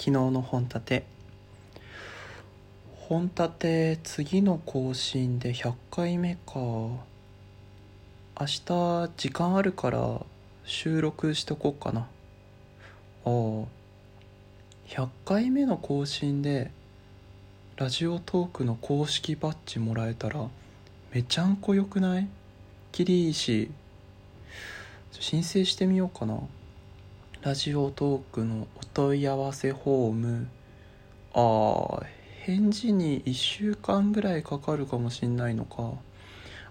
昨日の本立て。本立て次の更新で100回目か。明日時間あるから収録しとこうかな。ああ。100回目の更新でラジオトークの公式バッジもらえたらめちゃんこよくない？きりいいし。申請してみようかな。ラジオトークのお問い合わせフォーム。ああ返事に1週間ぐらいかかるかもしんないのか。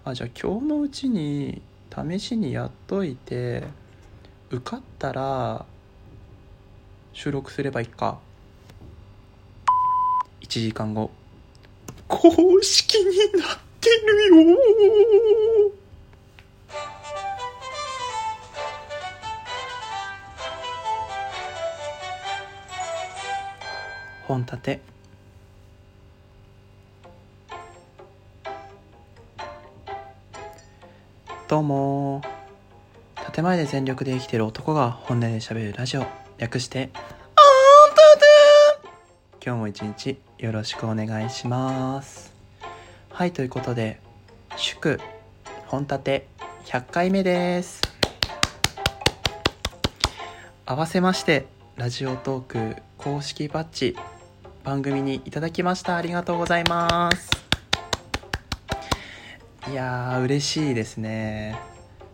あじゃあ今日のうちに試しにやっといて受かったら収録すればいいか。1時間後。公式になってるよ本立て。どうも。建前で全力で生きてる男が本音で喋るラジオ。略して。今日も一日よろしくお願いします。はいということで祝本立て。100回目です。合わせましてラジオトーク公式バッジ番組にいただきました。ありがとうございます。いやー嬉しいですね。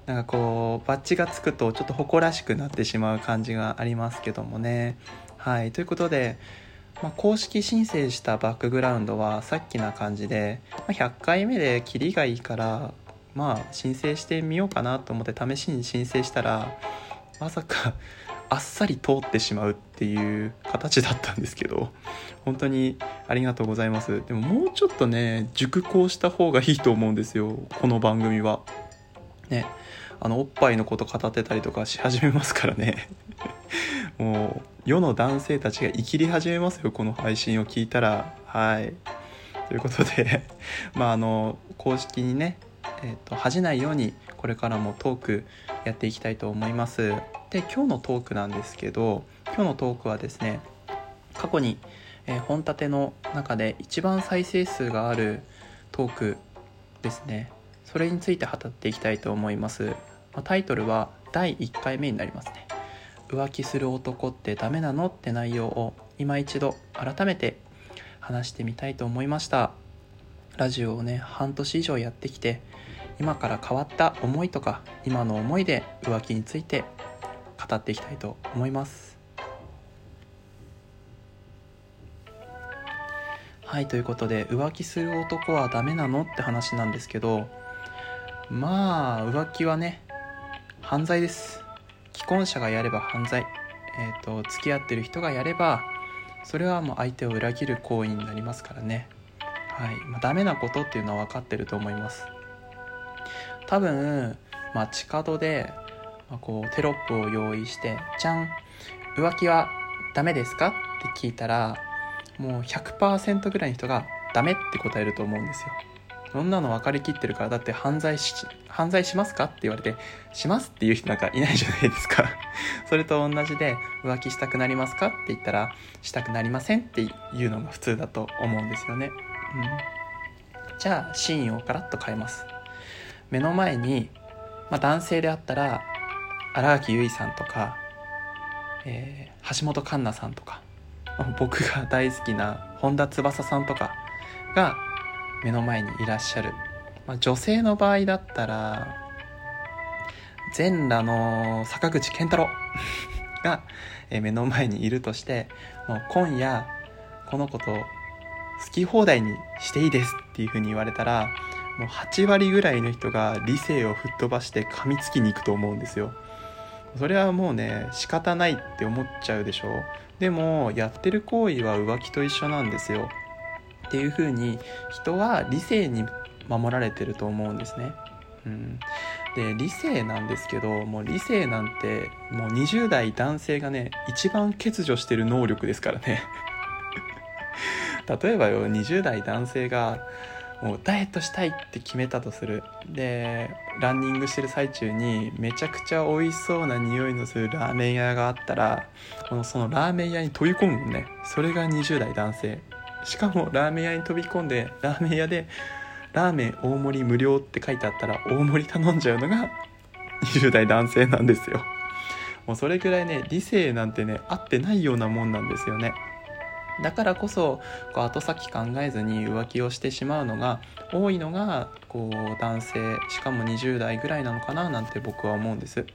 なんかこうバッジがつくとちょっと誇らしくなってしまう感じがありますけどもね。はい。ということで、まあ、公式申請したバックグラウンドはさっきな感じで、まあ、100回目でキリがいいからまあ申請してみようかなと思って試しに申請したらまさかあっさり通ってしまうっていう形だったんですけど本当にありがとうございます。でももうちょっとね熟考した方がいいと思うんですよこの番組は。ね。あのおっぱいのこと語ってたりとかし始めますからね。もう世の男性たちが生きり始めますよこの配信を聞いたら。はい。ということで まああの公式にねえーと恥じないようにこれからもトークやっていきたいと思います。で今日のトークなんですけど今日のトークはですね過去に、えー、本立ての中で一番再生数があるトークですね。それについて語っていきたいと思います、まあ、タイトルは第1回目になりますね。浮気する男ってダメなのって内容を今一度改めて話してみたいと思いました。ラジオをね半年以上やってきて今から変わった思いとか今の思いで浮気について語っていきたいと思います。はいということで浮気する男はダメなのって話なんですけどまあ浮気はね犯罪です。既婚者がやれば犯罪。えっ、ー、と付き合ってる人がやればそれはもう相手を裏切る行為になりますからね。はい、まあ、ダメなことっていうのは分かってると思います。多分街角でまあ、こうテロップを用意して「じゃん浮気はダメですか?」って聞いたらもう100%ぐらいの人が「ダメ」って答えると思うんですよ。そんなの分かりきってるからだって犯罪し犯罪しますか？って言われてしますっていう人なんかいないじゃないですか。それと同じで浮気したくなりますか？って言ったらしたくなりませんっていうのが普通だと思うんですよね、うん、じゃあシーンをカラッと変えます。目の前に、まあ、男性であったら新垣結衣さんとか、えー、橋本環奈さんとか僕が大好きな本田翼さんとかが目の前にいらっしゃる、まあ、女性の場合だったら全裸の坂口健太郎 が目の前にいるとしてもう今夜この子と好き放題にしていいですっていうふうに言われたらもう8割ぐらいの人が理性を吹っ飛ばして噛みつきに行くと思うんですよ。それはもうね仕方ないって思っちゃうでしょ。でもやってる行為は浮気と一緒なんですよ。っていう風に人は理性に守られてると思うんですね。うん、で理性なんですけどもう理性なんてもう20代男性がね一番欠如してる能力ですからね。例えばよ20代男性がもうダイエットしたいって決めたとする。でランニングしてる最中にめちゃくちゃ美味しそうな匂いのするラーメン屋があったらこのそのラーメン屋に飛び込むもんね。それが20代男性。しかもラーメン屋に飛び込んでラーメン屋でラーメン大盛り無料って書いてあったら大盛り頼んじゃうのが20代男性なんですよ。もうそれぐらいね理性なんてね合ってないようなもんなんですよね。だからこそこう後先考えずに浮気をしてしまうのが多いのがこう男性しかも20代ぐらいなのかななんて僕は思うんです。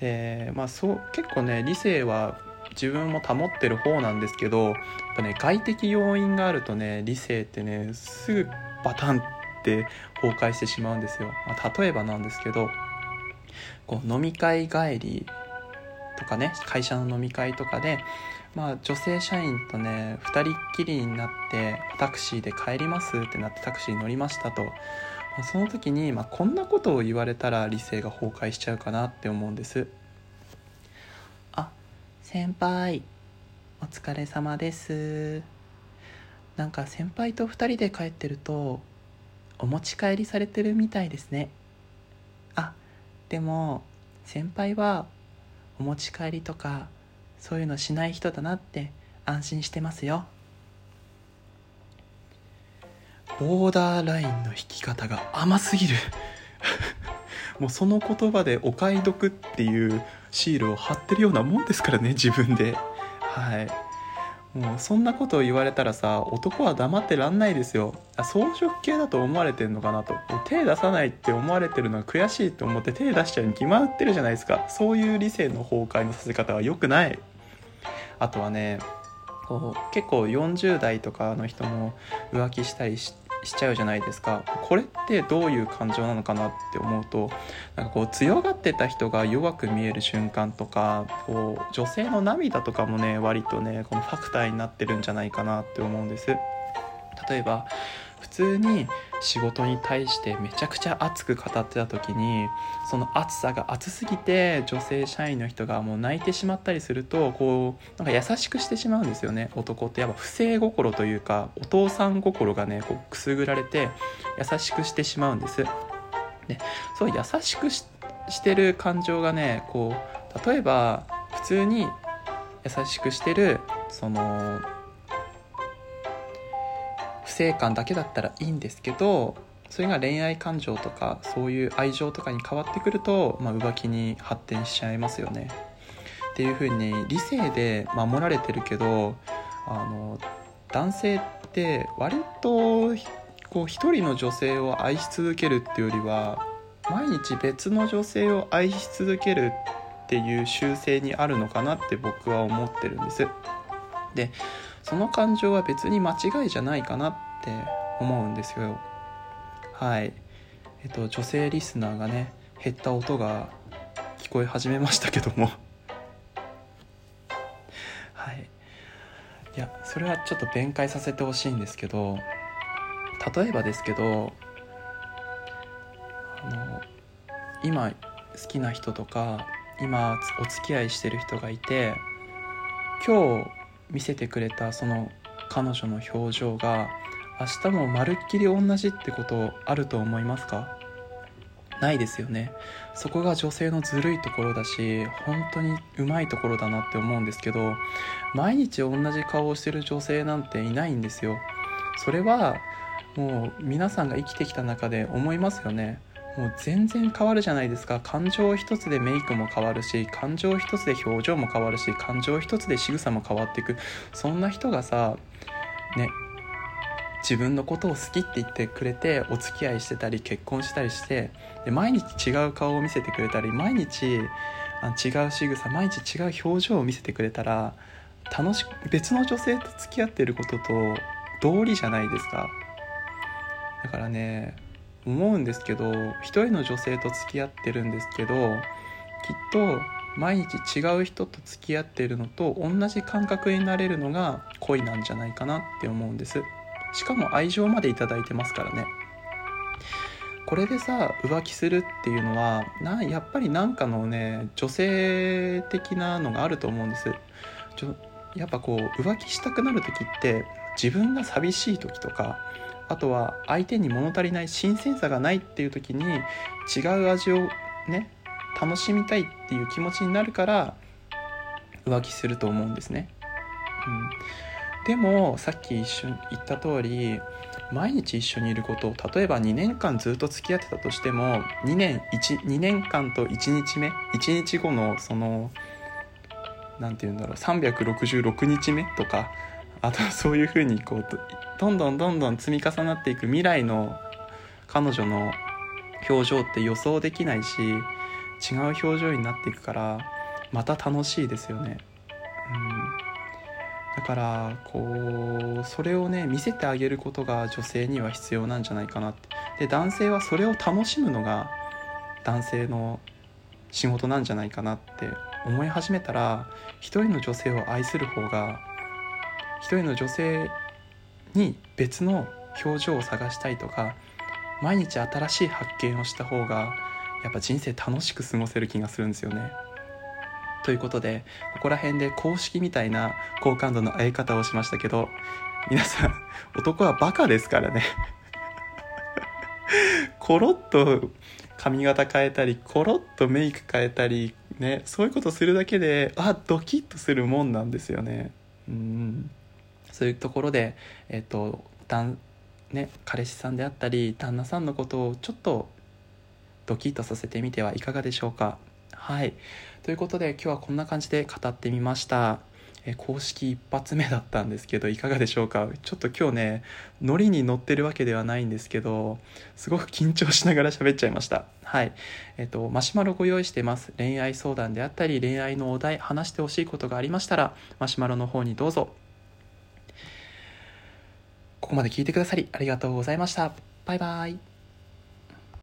でまあそう結構ね理性は自分も保ってる方なんですけどやっぱね外的要因があるとね理性ってねすぐバタンって崩壊してしまうんですよ、まあ、例えばなんですけどこう飲み会帰りとかね会社の飲み会とかでまあ、女性社員とね2人っきりになってタクシーで帰りますってなってタクシーに乗りましたと、まあ、その時に、まあ、こんなことを言われたら理性が崩壊しちゃうかなって思うんです。あ先輩お疲れ様です。なんか先輩と2人で帰ってるとお持ち帰りされてるみたいですね。あでも先輩はお持ち帰りとかそういうのしない人だなって安心してますよ。ボーダーラインの引き方が甘すぎる。もうその言葉でお買い得っていうシールを貼ってるようなもんですからね自分で。はい。もうそんなことを言われたらさ男は黙ってらんないですよ。装飾系だと思われてんのかなと。手出さないって思われてるのが悔しいと思って手出しちゃうに決まってるじゃないですか。そういう理性の崩壊のさせ方は良くない。あとはねこう結構40代とかの人も浮気したりしてしちゃうじゃないですか。これってどういう感情なのかなって思うとなんかこう強がってた人が弱く見える瞬間とかこう女性の涙とかもね割とねこのファクターになってるんじゃないかなって思うんです。例えば通に仕事に対してめちゃくちゃ熱く語ってた時にその熱さが熱すぎて女性社員の人がもう泣いてしまったりするとこうなんか優しくしてしまうんですよね男ってやっぱ不正心というかお父さん心がねこうくすぐられて優しくしてしまうんです。でそう優しくしてる感情がねこう例えば普通に優しくしてるその不正感だけだったらいいんですけどそれが恋愛感情とかそういう愛情とかに変わってくると、まあ、浮気に発展しちゃいますよね。っていうふうに理性で守られてるけどあの男性って割とこう一人の女性を愛し続けるっていうよりは毎日別の女性を愛し続けるっていう習性にあるのかなって僕は思ってるんです。でその感情は別に間違いじゃないかなって思うんですよ。はい。えっと女性リスナーがね減った音が聞こえ始めましたけども。はい。いやそれはちょっと弁解させてほしいんですけど例えばですけどあの今好きな人とか今お付き合いしてる人がいて今日見せてくれたその彼女の表情が明日もまるっきり同じってことあると思いますか？ないですよね。そこが女性のずるいところだし本当にうまいところだなって思うんですけど毎日同じ顔をしてる女性なんていないんですよ。それはもう皆さんが生きてきた中で思いますよね。もう全然変わるじゃないですか。感情一つでメイクも変わるし感情一つで表情も変わるし感情一つで仕草も変わっていく。そんな人がさね自分のことを好きって言ってくれてお付き合いしてたり結婚したりしてで毎日違う顔を見せてくれたり毎日あ違う仕草毎日違う表情を見せてくれたら楽し別の女性と付き合ってることと道理じゃないですか。だからね思うんですけど一人の女性と付き合ってるんですけどきっと毎日違う人と付き合ってるのと同じ感覚になれるのが恋なんじゃないかなって思うんです。しかも愛情まで頂いてますからね。これでさ浮気するっていうのはなやっぱりなんかのね女性的なのがあると思うんです。ちょやっぱこう浮気したくなる時って自分が寂しい時とかあとは相手に物足りない新鮮さがないっていう時に違う味をね楽しみたいっていう気持ちになるから浮気すると思うんですね。うん。でもさっき一緒に言った通り毎日一緒にいることを例えば2年間ずっと付き合ってたとしても2年 1, 2年間と1日目1日後のその何て言うんだろう366日目とかあとそういうふうにこうどんどんどんどん積み重なっていく未来の彼女の表情って予想できないし違う表情になっていくからまた楽しいですよね。うんだからこうそれをね見せてあげることが女性には必要なんじゃないかなってで男性はそれを楽しむのが男性の仕事なんじゃないかなって思い始めたら一人の女性を愛する方が一人の女性に別の表情を探したいとか毎日新しい発見をした方がやっぱ人生楽しく過ごせる気がするんですよね。ということでここら辺で公式みたいな好感度の合い方をしましたけど皆さん男はバカですからね。コロッと髪型変えたりコロッとメイク変えたりねそういうことするだけであドキッとするもんなんですよね。うん。そういうところでえっ、とだんね彼氏さんであったり旦那さんのことをちょっとドキッとさせてみてはいかがでしょうか。はい。ということで今日はこんな感じで語ってみました。え公式一発目だったんですけどいかがでしょうか？ちょっと今日ねノリに乗ってるわけではないんですけどすごく緊張しながら喋っちゃいました。はい。えっとマシュマロご用意してます。恋愛相談であったり恋愛のお題話してほしいことがありましたらマシュマロの方にどうぞ。ここまで聞いてくださりありがとうございました。バイバイ。